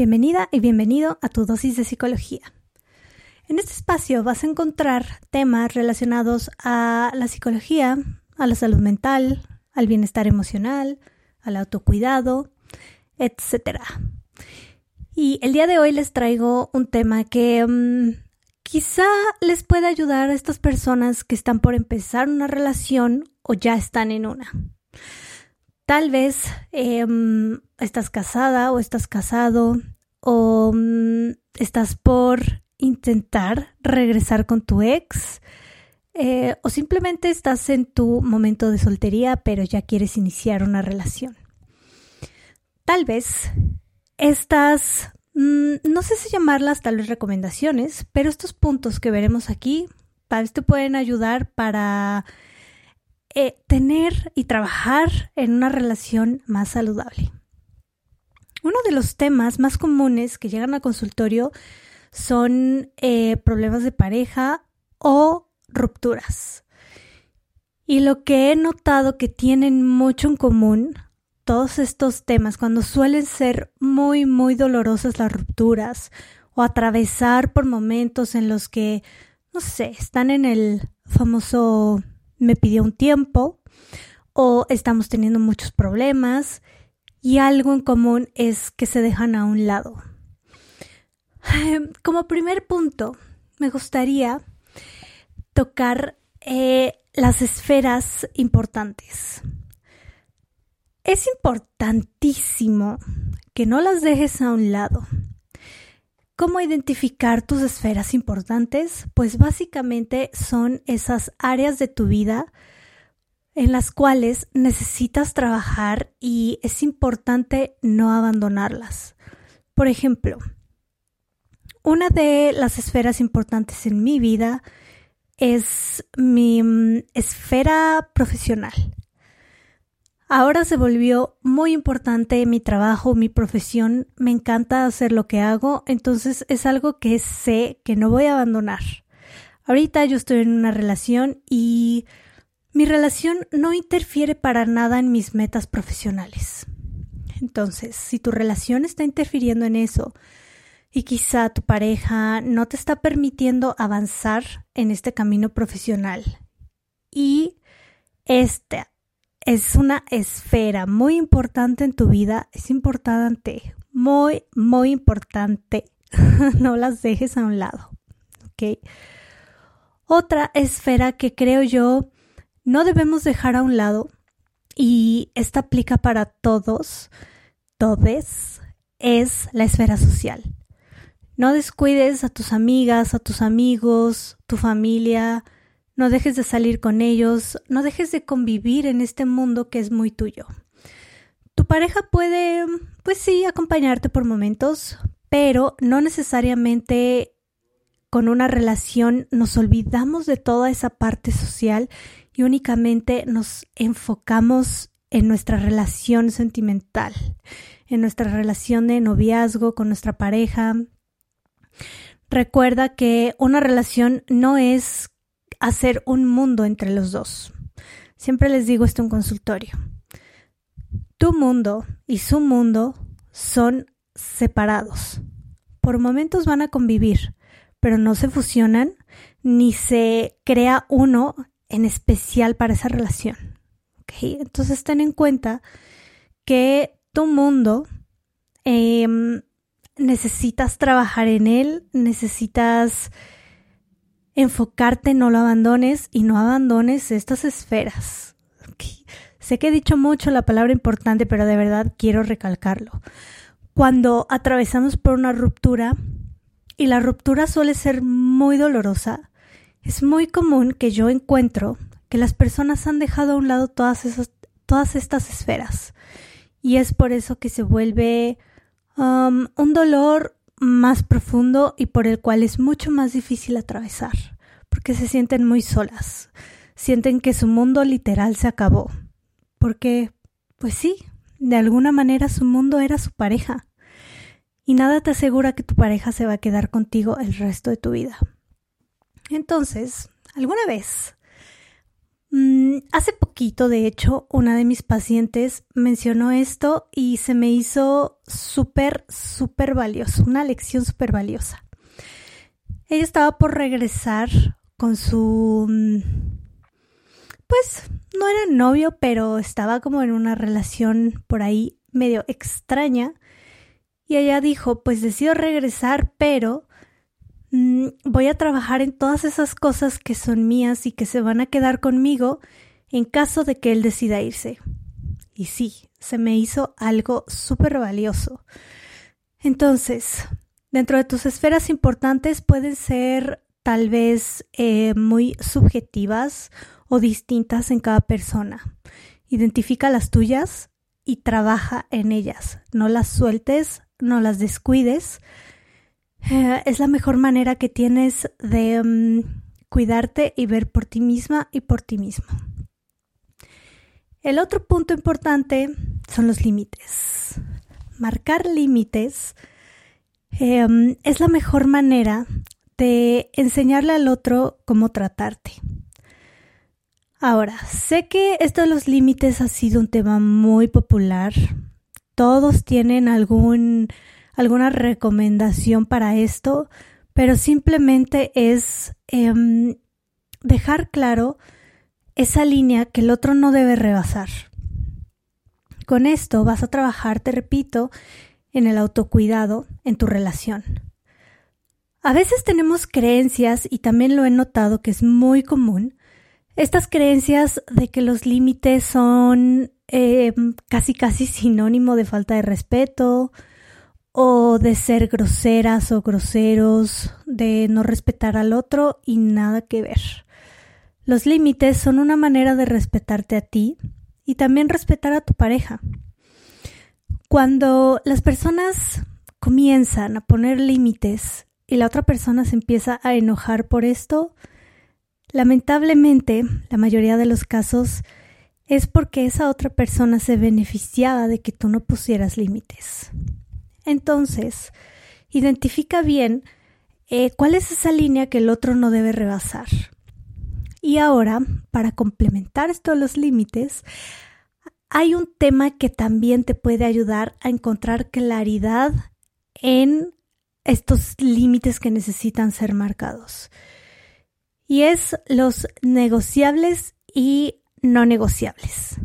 Bienvenida y bienvenido a tu dosis de psicología. En este espacio vas a encontrar temas relacionados a la psicología, a la salud mental, al bienestar emocional, al autocuidado, etc. Y el día de hoy les traigo un tema que mm, quizá les pueda ayudar a estas personas que están por empezar una relación o ya están en una. Tal vez em, estás casada o estás casado o mm, estás por intentar regresar con tu ex eh, o simplemente estás en tu momento de soltería pero ya quieres iniciar una relación. Tal vez estas, mm, no sé si llamarlas tal vez recomendaciones, pero estos puntos que veremos aquí tal vez te pueden ayudar para eh, tener y trabajar en una relación más saludable. Uno de los temas más comunes que llegan al consultorio son eh, problemas de pareja o rupturas. Y lo que he notado que tienen mucho en común todos estos temas, cuando suelen ser muy, muy dolorosas las rupturas o atravesar por momentos en los que, no sé, están en el famoso me pidió un tiempo o estamos teniendo muchos problemas y algo en común es que se dejan a un lado. Como primer punto, me gustaría tocar eh, las esferas importantes. Es importantísimo que no las dejes a un lado. ¿Cómo identificar tus esferas importantes? Pues básicamente son esas áreas de tu vida en las cuales necesitas trabajar y es importante no abandonarlas. Por ejemplo, una de las esferas importantes en mi vida es mi mm, esfera profesional. Ahora se volvió muy importante mi trabajo, mi profesión, me encanta hacer lo que hago, entonces es algo que sé que no voy a abandonar. Ahorita yo estoy en una relación y mi relación no interfiere para nada en mis metas profesionales. Entonces, si tu relación está interfiriendo en eso y quizá tu pareja no te está permitiendo avanzar en este camino profesional y este es una esfera muy importante en tu vida, es importante, muy, muy importante. no las dejes a un lado. ¿Ok? Otra esfera que creo yo no debemos dejar a un lado, y esta aplica para todos, todes, es la esfera social. No descuides a tus amigas, a tus amigos, tu familia, no dejes de salir con ellos, no dejes de convivir en este mundo que es muy tuyo. Tu pareja puede, pues sí, acompañarte por momentos, pero no necesariamente con una relación nos olvidamos de toda esa parte social y únicamente nos enfocamos en nuestra relación sentimental, en nuestra relación de noviazgo con nuestra pareja. Recuerda que una relación no es hacer un mundo entre los dos. Siempre les digo esto en consultorio. Tu mundo y su mundo son separados. Por momentos van a convivir, pero no se fusionan ni se crea uno en especial para esa relación. Entonces ten en cuenta que tu mundo em, necesitas trabajar en él, necesitas enfocarte, no lo abandones y no abandones estas esferas. Sé que he dicho mucho la palabra importante, pero de verdad quiero recalcarlo. Cuando atravesamos por una ruptura, y la ruptura suele ser muy dolorosa, es muy común que yo encuentro que las personas han dejado a un lado todas, esas, todas estas esferas. Y es por eso que se vuelve um, un dolor más profundo y por el cual es mucho más difícil atravesar, porque se sienten muy solas, sienten que su mundo literal se acabó, porque, pues sí, de alguna manera su mundo era su pareja, y nada te asegura que tu pareja se va a quedar contigo el resto de tu vida. Entonces, alguna vez Mm, hace poquito, de hecho, una de mis pacientes mencionó esto y se me hizo súper, súper valioso, una lección súper valiosa. Ella estaba por regresar con su... Mm, pues no era novio, pero estaba como en una relación por ahí medio extraña. Y ella dijo, pues decido regresar, pero Mm, voy a trabajar en todas esas cosas que son mías y que se van a quedar conmigo en caso de que él decida irse. Y sí, se me hizo algo súper valioso. Entonces, dentro de tus esferas importantes pueden ser tal vez eh, muy subjetivas o distintas en cada persona. Identifica las tuyas y trabaja en ellas. No las sueltes, no las descuides es la mejor manera que tienes de mm, cuidarte y ver por ti misma y por ti mismo. El otro punto importante son los límites. Marcar límites em, es la mejor manera de enseñarle al otro cómo tratarte. Ahora, sé que esto de los límites ha sido un tema muy popular. Todos tienen algún alguna recomendación para esto, pero simplemente es em, dejar claro esa línea que el otro no debe rebasar. Con esto vas a trabajar, te repito, en el autocuidado en tu relación. A veces tenemos creencias, y también lo he notado que es muy común, estas creencias de que los límites son em, casi casi sinónimo de falta de respeto, o de ser groseras o groseros, de no respetar al otro y nada que ver. Los límites son una manera de respetarte a ti y también respetar a tu pareja. Cuando las personas comienzan a poner límites y la otra persona se empieza a enojar por esto, lamentablemente, la mayoría de los casos es porque esa otra persona se beneficiaba de que tú no pusieras límites. Entonces, identifica bien eh, cuál es esa línea que el otro no debe rebasar. Y ahora, para complementar esto los límites, hay un tema que también te puede ayudar a encontrar claridad en estos límites que necesitan ser marcados. Y es los negociables y no negociables.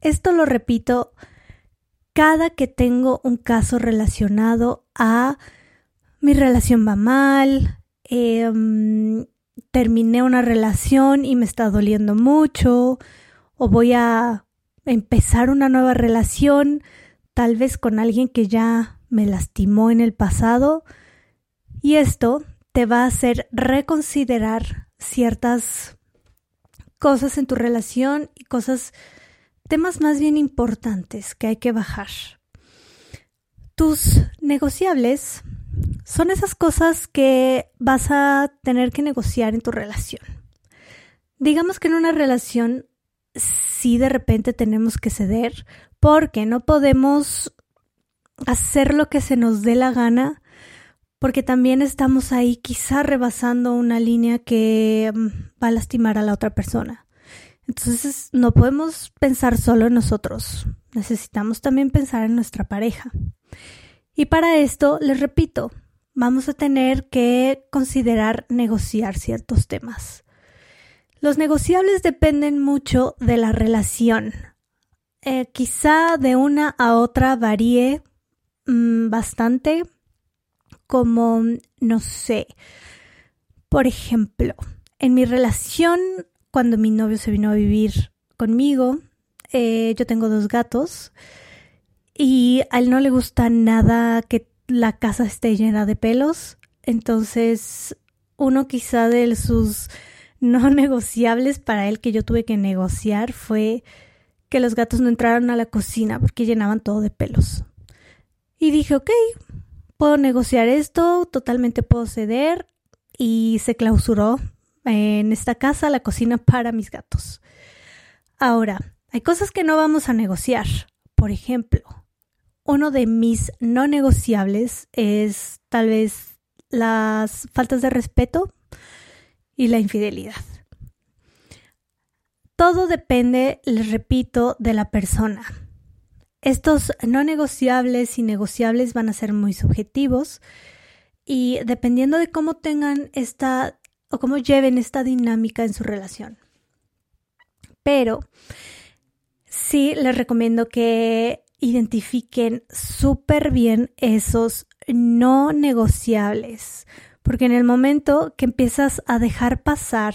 Esto lo repito cada que tengo un caso relacionado a mi relación va mal, em, terminé una relación y me está doliendo mucho, o voy a empezar una nueva relación, tal vez con alguien que ya me lastimó en el pasado, y esto te va a hacer reconsiderar ciertas cosas en tu relación y cosas temas más bien importantes que hay que bajar. Tus negociables son esas cosas que vas a tener que negociar en tu relación. Digamos que en una relación sí de repente tenemos que ceder porque no podemos hacer lo que se nos dé la gana porque también estamos ahí quizá rebasando una línea que mm, va a lastimar a la otra persona. Entonces no podemos pensar solo en nosotros, necesitamos también pensar en nuestra pareja. Y para esto, les repito, vamos a tener que considerar negociar ciertos temas. Los negociables dependen mucho de la relación. Eh, quizá de una a otra varíe mm, bastante, como, no sé, por ejemplo, en mi relación cuando mi novio se vino a vivir conmigo. Eh, yo tengo dos gatos y a él no le gusta nada que la casa esté llena de pelos. Entonces, uno quizá de sus no negociables para él que yo tuve que negociar fue que los gatos no entraran a la cocina porque llenaban todo de pelos. Y dije, ok, puedo negociar esto, totalmente puedo ceder. Y se clausuró en esta casa la cocina para mis gatos. Ahora, hay cosas que no vamos a negociar. Por ejemplo, uno de mis no negociables es tal vez las faltas de respeto y la infidelidad. todo depende, les repito, de la persona. Estos no negociables y negociables van a ser muy subjetivos y dependiendo de cómo tengan esta o cómo lleven esta dinámica en su relación. Pero sí les recomiendo que identifiquen súper bien esos no negociables, porque en el momento que empiezas a dejar pasar,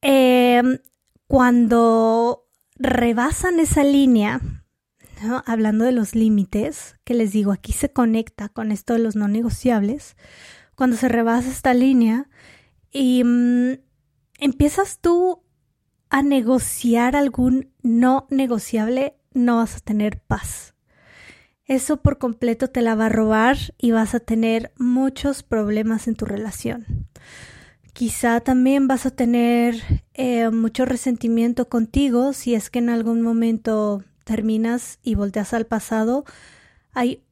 em, cuando rebasan esa línea, hablando de los límites, que les digo, aquí se conecta con esto de los no negociables, cuando se rebasa esta línea y mm, empiezas tú a negociar algún no negociable, no vas a tener paz. Eso por completo te la va a robar y vas a tener muchos problemas en tu relación. Quizá también vas a tener eh, mucho resentimiento contigo si es que en algún momento terminas y volteas al pasado. Hay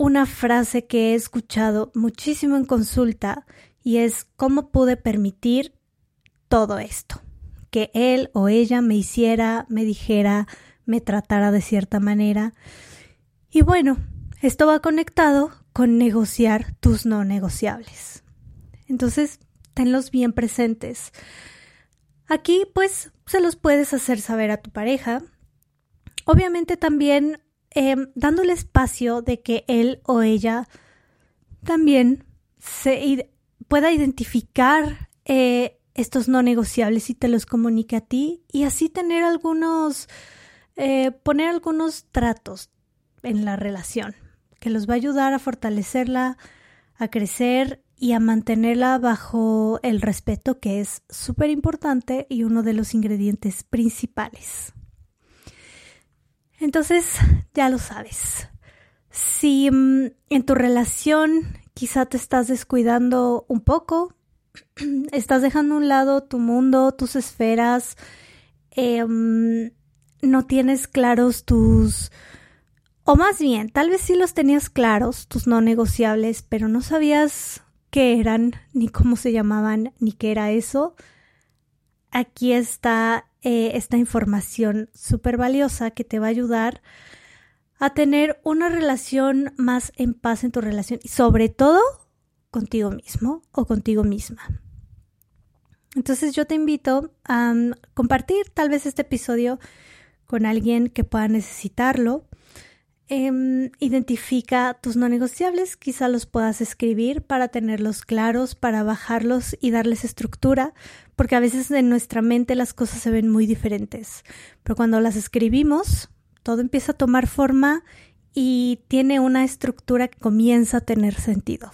una frase que he escuchado muchísimo en consulta y es ¿cómo pude permitir todo esto? Que él o ella me hiciera, me dijera, me tratara de cierta manera. Y bueno, esto va conectado con negociar tus no negociables. Entonces, tenlos bien presentes. Aquí, pues, se los puedes hacer saber a tu pareja. Obviamente también em, dándole espacio de que él o ella también se pueda identificar eh, estos no negociables y te los comunique a ti y así tener algunos, eh, poner algunos tratos en la relación que los va a ayudar a fortalecerla, a crecer y a mantenerla bajo el respeto que es súper importante y uno de los ingredientes principales. Entonces, ya lo sabes. Si mm, en tu relación quizá te estás descuidando un poco, estás dejando a un lado tu mundo, tus esferas, em, no tienes claros tus... O más bien, tal vez sí los tenías claros, tus no negociables, pero no sabías qué eran, ni cómo se llamaban, ni qué era eso. Aquí está eh, esta información súper valiosa que te va a ayudar a tener una relación más en paz en tu relación y sobre todo contigo mismo o contigo misma. Entonces yo te invito a mm, compartir tal vez este episodio con alguien que pueda necesitarlo. Em, identifica tus no negociables, quizá los puedas escribir para tenerlos claros, para bajarlos y darles estructura, porque a veces en nuestra mente las cosas se ven muy diferentes, pero cuando las escribimos, todo empieza a tomar forma y tiene una estructura que comienza a tener sentido.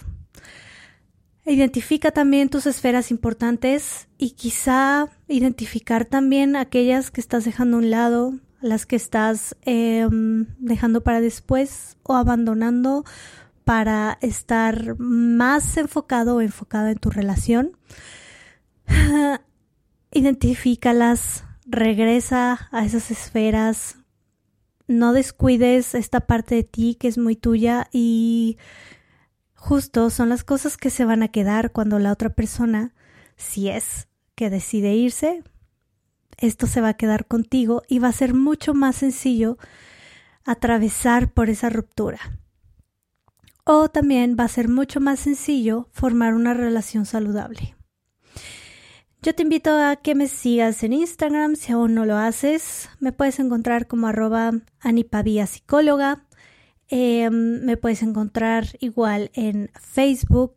Identifica también tus esferas importantes y quizá identificar también aquellas que estás dejando a un lado, las que estás em, dejando para después o abandonando para estar más enfocado o enfocada en tu relación. Identifícalas, regresa a esas esferas, no descuides esta parte de ti que es muy tuya y justo son las cosas que se van a quedar cuando la otra persona, si es que decide irse, esto se va a quedar contigo y va a ser mucho más sencillo atravesar por esa ruptura. O también va a ser mucho más sencillo formar una relación saludable. Yo te invito a que me sigas en Instagram si aún no lo haces. Me puedes encontrar como arroba anipavia psicóloga. Em, me puedes encontrar igual en Facebook.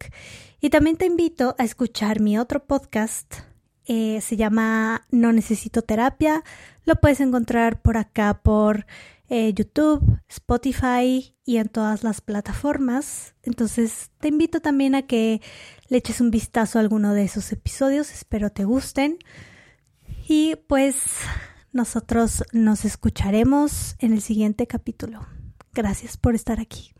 Y también te invito a escuchar mi otro podcast eh, se llama No Necesito Terapia. Lo puedes encontrar por acá por eh, YouTube, Spotify y en todas las plataformas. Entonces te invito también a que le eches un vistazo a alguno de esos episodios. Espero te gusten. Y pues nosotros nos escucharemos en el siguiente capítulo. Gracias por estar aquí.